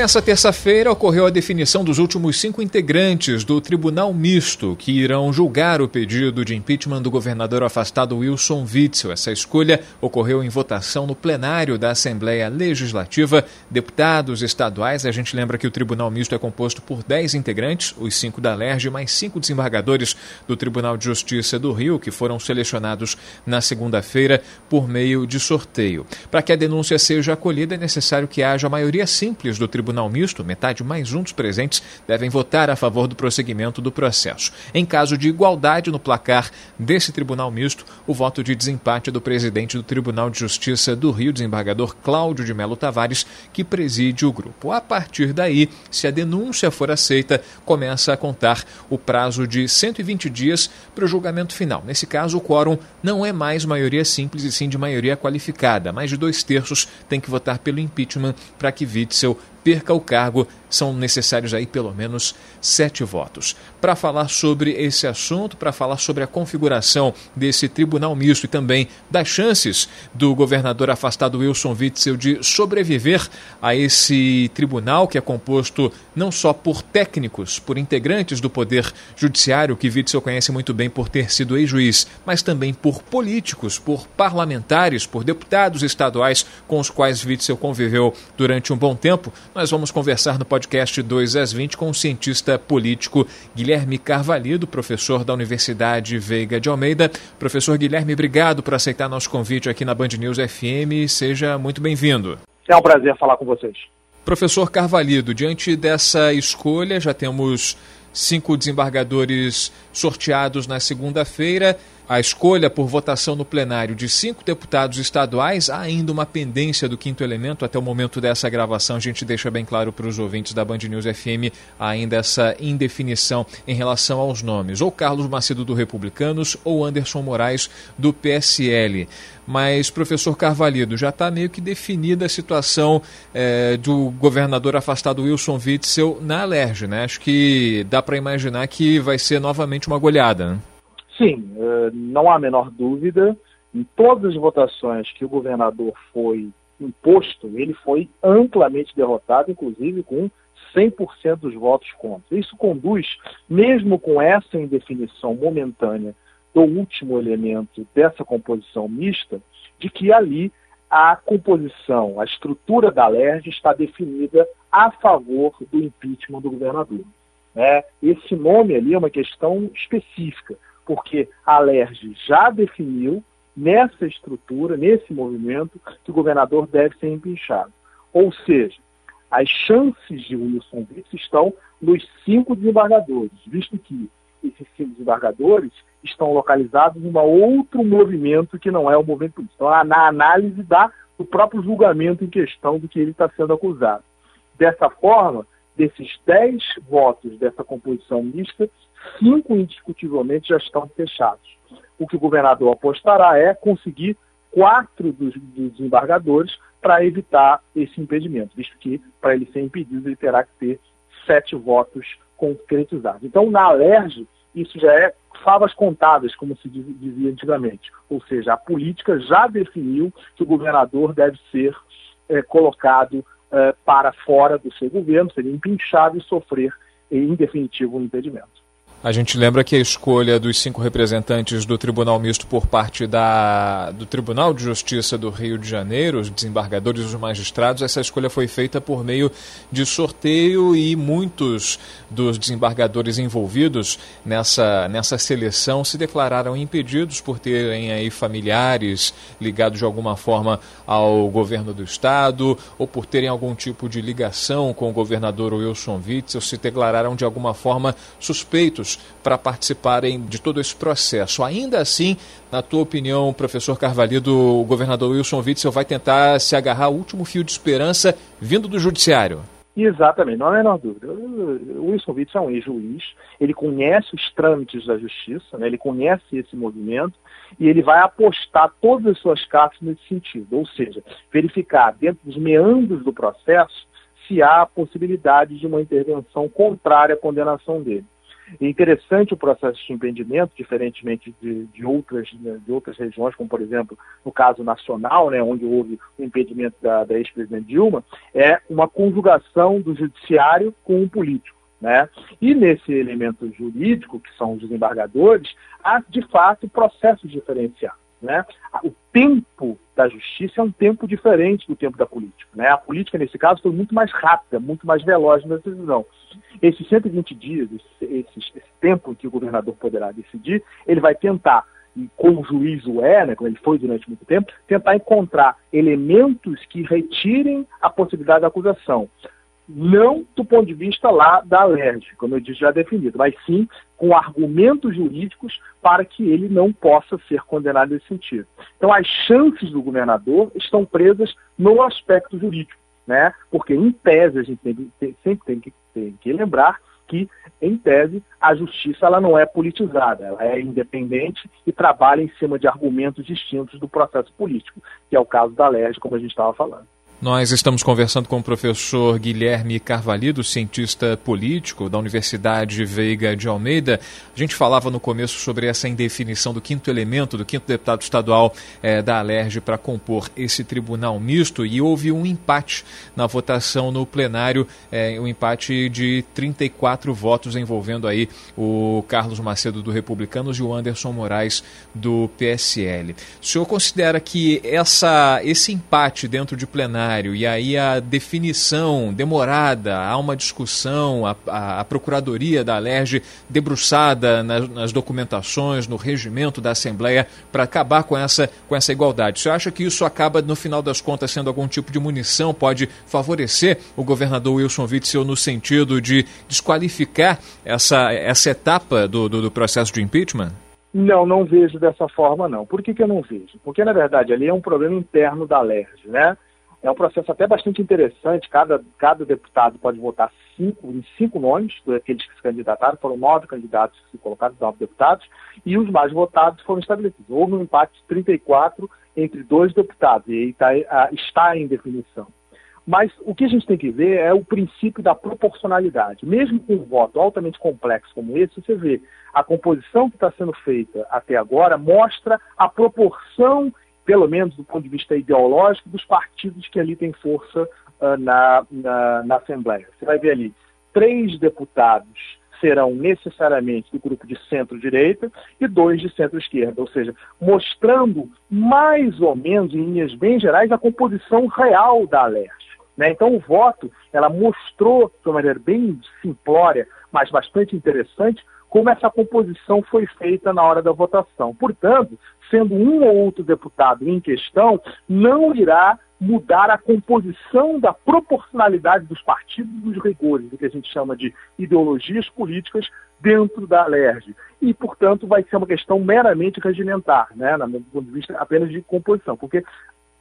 Nessa terça-feira ocorreu a definição dos últimos cinco integrantes do Tribunal Misto que irão julgar o pedido de impeachment do governador afastado Wilson Witzel. Essa escolha ocorreu em votação no plenário da Assembleia Legislativa. Deputados estaduais, a gente lembra que o Tribunal Misto é composto por dez integrantes, os cinco da LERJ, mais cinco desembargadores do Tribunal de Justiça do Rio, que foram selecionados na segunda-feira por meio de sorteio. Para que a denúncia seja acolhida, é necessário que haja maioria simples do Tribunal Tribunal Misto, metade mais um dos presentes devem votar a favor do prosseguimento do processo. Em caso de igualdade no placar desse Tribunal Misto, o voto de desempate é do presidente do Tribunal de Justiça do Rio, desembargador Cláudio de Melo Tavares, que preside o grupo. A partir daí, se a denúncia for aceita, começa a contar o prazo de 120 dias para o julgamento final. Nesse caso, o quórum não é mais maioria simples e sim de maioria qualificada. Mais de dois terços tem que votar pelo impeachment para que Witzel perca o cargo são necessários aí pelo menos sete votos. Para falar sobre esse assunto, para falar sobre a configuração desse tribunal misto e também das chances do governador afastado Wilson Witzel de sobreviver a esse tribunal que é composto não só por técnicos, por integrantes do Poder Judiciário, que Witzel conhece muito bem por ter sido ex-juiz, mas também por políticos, por parlamentares, por deputados estaduais com os quais Witzel conviveu durante um bom tempo, nós vamos conversar no podcast podcast 2 às 20 com o cientista político Guilherme Carvalho, professor da Universidade Veiga de Almeida. Professor Guilherme, obrigado por aceitar nosso convite aqui na Band News FM. Seja muito bem-vindo. É um prazer falar com vocês. Professor Carvalho, diante dessa escolha, já temos cinco desembargadores sorteados na segunda-feira. A escolha por votação no plenário de cinco deputados estaduais, há ainda uma pendência do quinto elemento. Até o momento dessa gravação, a gente deixa bem claro para os ouvintes da Band News FM ainda essa indefinição em relação aos nomes. Ou Carlos Macedo do Republicanos ou Anderson Moraes do PSL. Mas, professor Carvalho, já está meio que definida a situação é, do governador afastado Wilson Witzel na Alerj, né? Acho que dá para imaginar que vai ser novamente uma goleada. Né? Sim, eh, não há a menor dúvida. Em todas as votações que o governador foi imposto, ele foi amplamente derrotado, inclusive com 100% dos votos contra. Isso conduz, mesmo com essa indefinição momentânea do último elemento dessa composição mista, de que ali a composição, a estrutura da LERJ está definida a favor do impeachment do governador. É, esse nome ali é uma questão específica porque a LERJ já definiu nessa estrutura, nesse movimento, que o governador deve ser empinchado. Ou seja, as chances de Wilson Witzel estão nos cinco desembargadores, visto que esses cinco desembargadores estão localizados em um outro movimento que não é o movimento político. Então, na análise da, do próprio julgamento em questão do que ele está sendo acusado. Dessa forma, desses dez votos dessa composição mista, cinco indiscutivelmente já estão fechados. O que o governador apostará é conseguir quatro dos, dos desembargadores para evitar esse impedimento, visto que para ele ser impedido ele terá que ter sete votos concretizados. Então, na Alerj, isso já é favas contadas, como se dizia antigamente. Ou seja, a política já definiu que o governador deve ser é, colocado é, para fora do seu governo, seria empinchado e sofrer, em definitivo, um impedimento. A gente lembra que a escolha dos cinco representantes do Tribunal Misto por parte da, do Tribunal de Justiça do Rio de Janeiro, os desembargadores e os magistrados, essa escolha foi feita por meio de sorteio e muitos dos desembargadores envolvidos nessa, nessa seleção se declararam impedidos por terem aí familiares ligados de alguma forma ao governo do Estado ou por terem algum tipo de ligação com o governador Wilson Witzel, se declararam de alguma forma suspeitos para participarem de todo esse processo. Ainda assim, na tua opinião, professor Carvalho, o governador Wilson Witzel vai tentar se agarrar ao último fio de esperança vindo do judiciário? Exatamente, não há a menor dúvida. O Wilson Witzel é um ex-juiz, ele conhece os trâmites da justiça, né? ele conhece esse movimento e ele vai apostar todas as suas cartas nesse sentido, ou seja, verificar dentro dos meandros do processo se há possibilidade de uma intervenção contrária à condenação dele. É interessante o processo de impedimento, diferentemente de, de, outras, né, de outras regiões, como por exemplo no caso nacional, né, onde houve o impedimento da, da ex-presidente Dilma, é uma conjugação do judiciário com o político. Né? E nesse elemento jurídico, que são os desembargadores, há de fato processos diferenciados. Né? O tempo da justiça é um tempo diferente do tempo da política. Né? A política, nesse caso, foi muito mais rápida, muito mais veloz na decisão. Esses 120 dias, esse, esse, esse tempo que o governador poderá decidir, ele vai tentar e como o juiz o é, né, como ele foi durante muito tempo, tentar encontrar elementos que retirem a possibilidade da acusação não do ponto de vista lá da LERJ, como eu disse, já definido, mas sim com argumentos jurídicos para que ele não possa ser condenado nesse sentido. Então, as chances do governador estão presas no aspecto jurídico, né? porque, em tese, a gente tem, tem, sempre tem que, tem que lembrar que, em tese, a justiça ela não é politizada, ela é independente e trabalha em cima de argumentos distintos do processo político, que é o caso da LERJ, como a gente estava falando. Nós estamos conversando com o professor Guilherme Carvalho, cientista político da Universidade Veiga de Almeida. A gente falava no começo sobre essa indefinição do quinto elemento, do quinto deputado estadual eh, da Alerj para compor esse tribunal misto e houve um empate na votação no plenário, eh, um empate de 34 votos envolvendo aí o Carlos Macedo do Republicanos e o Anderson Moraes do PSL. O senhor considera que essa, esse empate dentro de e aí a definição demorada, há uma discussão, a, a, a Procuradoria da Alerj debruçada nas, nas, documentações, no regimento da Assembleia, para acabar com essa, com essa igualdade. Você acha que isso acaba, no final das contas, sendo algum tipo de munição, pode favorecer o governador Wilson Witzel no sentido de desqualificar essa, essa etapa do, do, do processo de impeachment? Não, não vejo dessa forma, não. Por que, que eu não vejo? Porque, na verdade, ali é um problema interno da LERJ, né? É um processo até bastante interessante. Cada, cada deputado pode votar cinco, em cinco nomes daqueles que se candidataram. Foram nove candidatos que se colocaram, nove deputados, e os mais votados foram estabelecidos. Houve um empate de 34 entre dois deputados, e está, está em definição. Mas o que a gente tem que ver é o princípio da proporcionalidade. Mesmo com um voto altamente complexo como esse, você vê a composição que está sendo feita até agora mostra a proporção pelo menos do ponto de vista ideológico, dos partidos que ali têm força uh, na, na, na Assembleia. Você vai ver ali, três deputados serão necessariamente do grupo de centro-direita e dois de centro-esquerda, ou seja, mostrando mais ou menos, em linhas bem gerais, a composição real da Alerj. Né? Então, o voto, ela mostrou, de uma maneira bem simplória, mas bastante interessante, como essa composição foi feita na hora da votação. Portanto, sendo um ou outro deputado em questão, não irá mudar a composição da proporcionalidade dos partidos dos rigores, do que a gente chama de ideologias políticas dentro da alerj. E, portanto, vai ser uma questão meramente regimentar, né, do ponto de vista apenas de composição, porque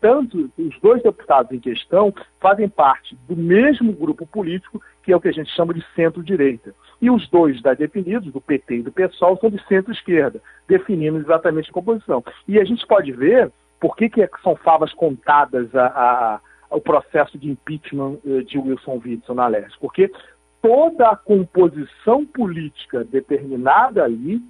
tanto os dois deputados em questão fazem parte do mesmo grupo político, que é o que a gente chama de centro-direita. E os dois da definidos, do PT e do PSOL, são de centro-esquerda, definindo exatamente a composição. E a gente pode ver por que, que são favas contadas a, a, ao processo de impeachment eh, de Wilson Witzel na Leste. Porque toda a composição política determinada ali,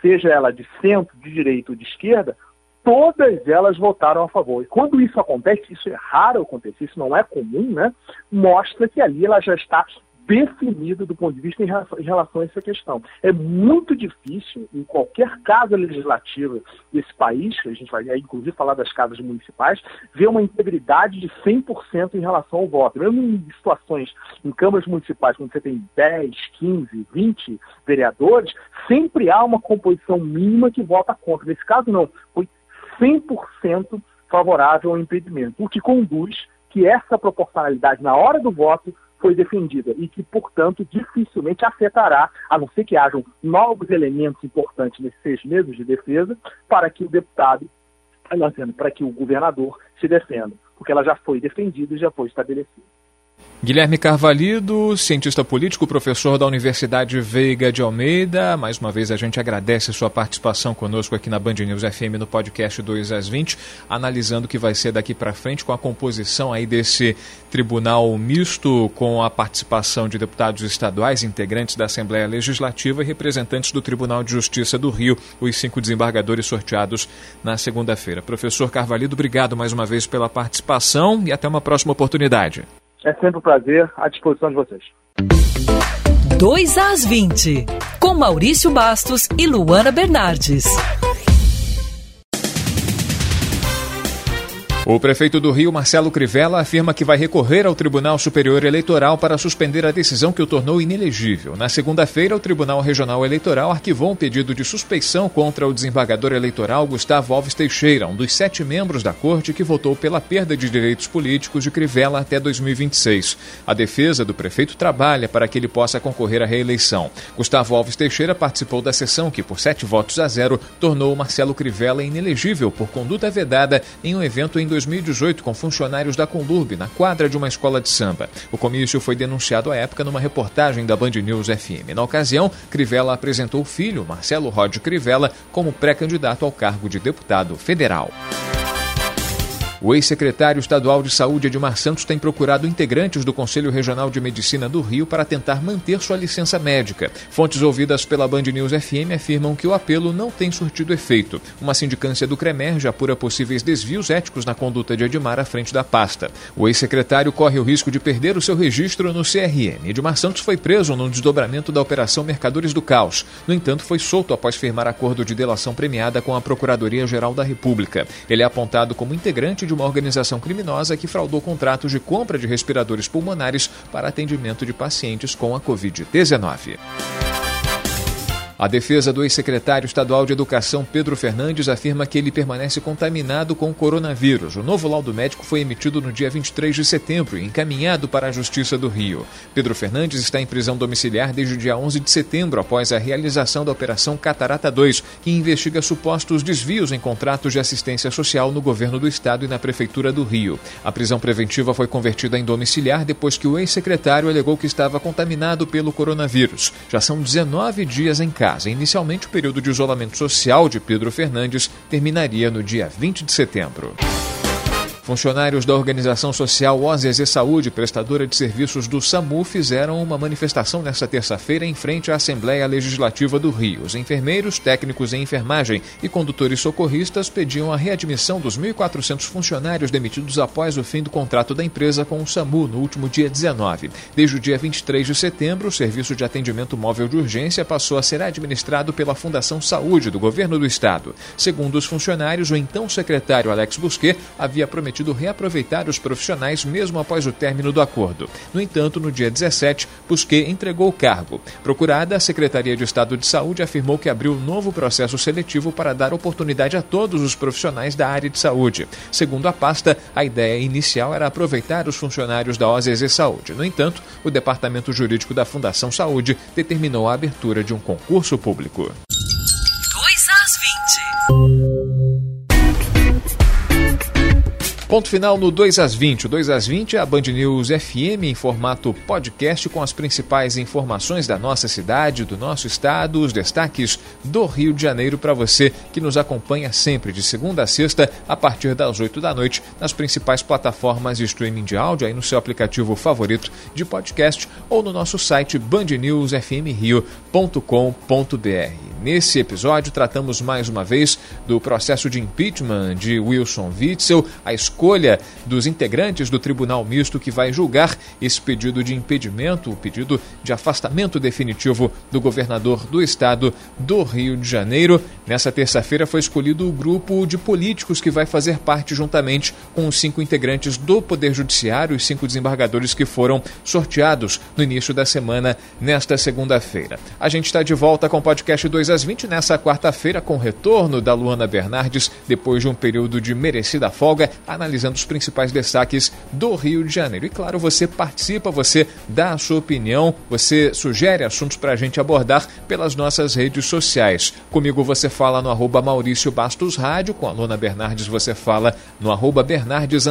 seja ela de centro, de direita ou de esquerda, todas elas votaram a favor. E quando isso acontece, isso é raro acontecer, isso não é comum, né? Mostra que ali ela já está definida do ponto de vista em relação a essa questão. É muito difícil, em qualquer casa legislativa desse país, a gente vai inclusive falar das casas municipais, ver uma integridade de 100% em relação ao voto. Mesmo em situações, em câmaras municipais, quando você tem 10, 15, 20 vereadores, sempre há uma composição mínima que vota contra. Nesse caso, não. Foi 100% favorável ao impedimento, o que conduz que essa proporcionalidade na hora do voto foi defendida e que, portanto, dificilmente afetará, a não ser que hajam novos elementos importantes nesses seis meses de defesa, para que o deputado, para que o governador se defenda, porque ela já foi defendida e já foi estabelecida. Guilherme Carvalho, cientista político, professor da Universidade Veiga de Almeida. Mais uma vez a gente agradece sua participação conosco aqui na Band News FM no podcast 2 às 20, analisando o que vai ser daqui para frente com a composição aí desse tribunal misto com a participação de deputados estaduais, integrantes da Assembleia Legislativa e representantes do Tribunal de Justiça do Rio, os cinco desembargadores sorteados na segunda-feira. Professor Carvalho, obrigado mais uma vez pela participação e até uma próxima oportunidade. É sempre um prazer, à disposição de vocês. 2 às 20, com Maurício Bastos e Luana Bernardes. O prefeito do Rio, Marcelo Crivella, afirma que vai recorrer ao Tribunal Superior Eleitoral para suspender a decisão que o tornou inelegível. Na segunda-feira, o Tribunal Regional Eleitoral arquivou um pedido de suspeição contra o desembargador eleitoral Gustavo Alves Teixeira, um dos sete membros da corte que votou pela perda de direitos políticos de Crivella até 2026. A defesa do prefeito trabalha para que ele possa concorrer à reeleição. Gustavo Alves Teixeira participou da sessão que, por sete votos a zero, tornou Marcelo Crivella inelegível por conduta vedada em um evento em 2018 com funcionários da Conlurb na quadra de uma escola de samba. O comício foi denunciado à época numa reportagem da Band News FM. Na ocasião, Crivella apresentou o filho, Marcelo Rod Crivella, como pré-candidato ao cargo de deputado federal. O ex-secretário estadual de Saúde, Edmar Santos, tem procurado integrantes do Conselho Regional de Medicina do Rio para tentar manter sua licença médica. Fontes ouvidas pela Band News FM afirmam que o apelo não tem surtido efeito. Uma sindicância do CREMER já apura possíveis desvios éticos na conduta de Edmar à frente da pasta. O ex-secretário corre o risco de perder o seu registro no CRM. Edmar Santos foi preso no desdobramento da Operação Mercadores do Caos. No entanto, foi solto após firmar acordo de delação premiada com a Procuradoria-Geral da República. Ele é apontado como integrante de de uma organização criminosa que fraudou contratos de compra de respiradores pulmonares para atendimento de pacientes com a Covid-19. A defesa do ex-secretário estadual de Educação, Pedro Fernandes, afirma que ele permanece contaminado com o coronavírus. O novo laudo médico foi emitido no dia 23 de setembro e encaminhado para a Justiça do Rio. Pedro Fernandes está em prisão domiciliar desde o dia 11 de setembro, após a realização da Operação Catarata 2, que investiga supostos desvios em contratos de assistência social no governo do estado e na Prefeitura do Rio. A prisão preventiva foi convertida em domiciliar depois que o ex-secretário alegou que estava contaminado pelo coronavírus. Já são 19 dias em casa Inicialmente, o período de isolamento social de Pedro Fernandes terminaria no dia 20 de setembro. Funcionários da organização social OZZ Saúde, prestadora de serviços do SAMU, fizeram uma manifestação nesta terça-feira em frente à Assembleia Legislativa do Rio. Os enfermeiros, técnicos em enfermagem e condutores socorristas pediam a readmissão dos 1.400 funcionários demitidos após o fim do contrato da empresa com o SAMU no último dia 19. Desde o dia 23 de setembro, o serviço de atendimento móvel de urgência passou a ser administrado pela Fundação Saúde do Governo do Estado. Segundo os funcionários, o então secretário Alex Busquet havia prometido prometido reaproveitar os profissionais mesmo após o término do acordo. No entanto, no dia 17, Busquet entregou o cargo. Procurada, a Secretaria de Estado de Saúde afirmou que abriu um novo processo seletivo para dar oportunidade a todos os profissionais da área de saúde. Segundo a pasta, a ideia inicial era aproveitar os funcionários da OZZ Saúde. No entanto, o Departamento Jurídico da Fundação Saúde determinou a abertura de um concurso público. Ponto final no 2 às 20. O 2 às 20 é a Band News FM em formato podcast com as principais informações da nossa cidade, do nosso estado, os destaques do Rio de Janeiro para você que nos acompanha sempre de segunda a sexta a partir das 8 da noite nas principais plataformas de streaming de áudio aí no seu aplicativo favorito de podcast ou no nosso site bandnewsfmrio.com.br. Nesse episódio tratamos mais uma vez do processo de impeachment de Wilson Witzel, a escolha dos integrantes do Tribunal Misto que vai julgar esse pedido de impedimento, o pedido de afastamento definitivo do governador do estado do Rio de Janeiro. Nessa terça-feira foi escolhido o grupo de políticos que vai fazer parte, juntamente com os cinco integrantes do Poder Judiciário, os cinco desembargadores que foram sorteados no início da semana, nesta segunda-feira. A gente está de volta com o podcast 2 às 20 nessa quarta-feira, com o retorno da Luana Bernardes, depois de um período de merecida folga, analisando os principais destaques do Rio de Janeiro. E claro, você participa, você dá a sua opinião, você sugere assuntos para a gente abordar pelas nossas redes sociais. Comigo você fala no arroba Maurício Bastos Rádio, com a Luana Bernardes você fala no arroba Bernardes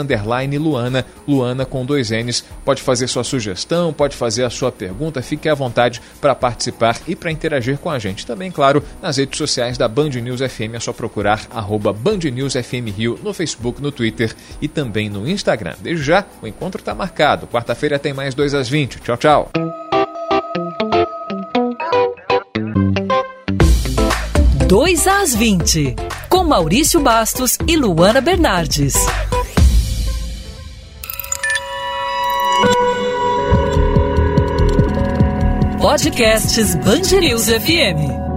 Luana, Luana com dois N's. Pode fazer sua sugestão, pode fazer a sua pergunta, fique à vontade para participar e para interagir com a gente. Também, claro, nas redes sociais da Band News FM é só procurar arroba Band News FM Rio no Facebook, no Twitter e também no Instagram. Desde já, o encontro está marcado. Quarta-feira tem mais 2 às 20. Tchau, tchau. 2 às 20, com Maurício Bastos e Luana Bernardes. Podcasts Band News FM.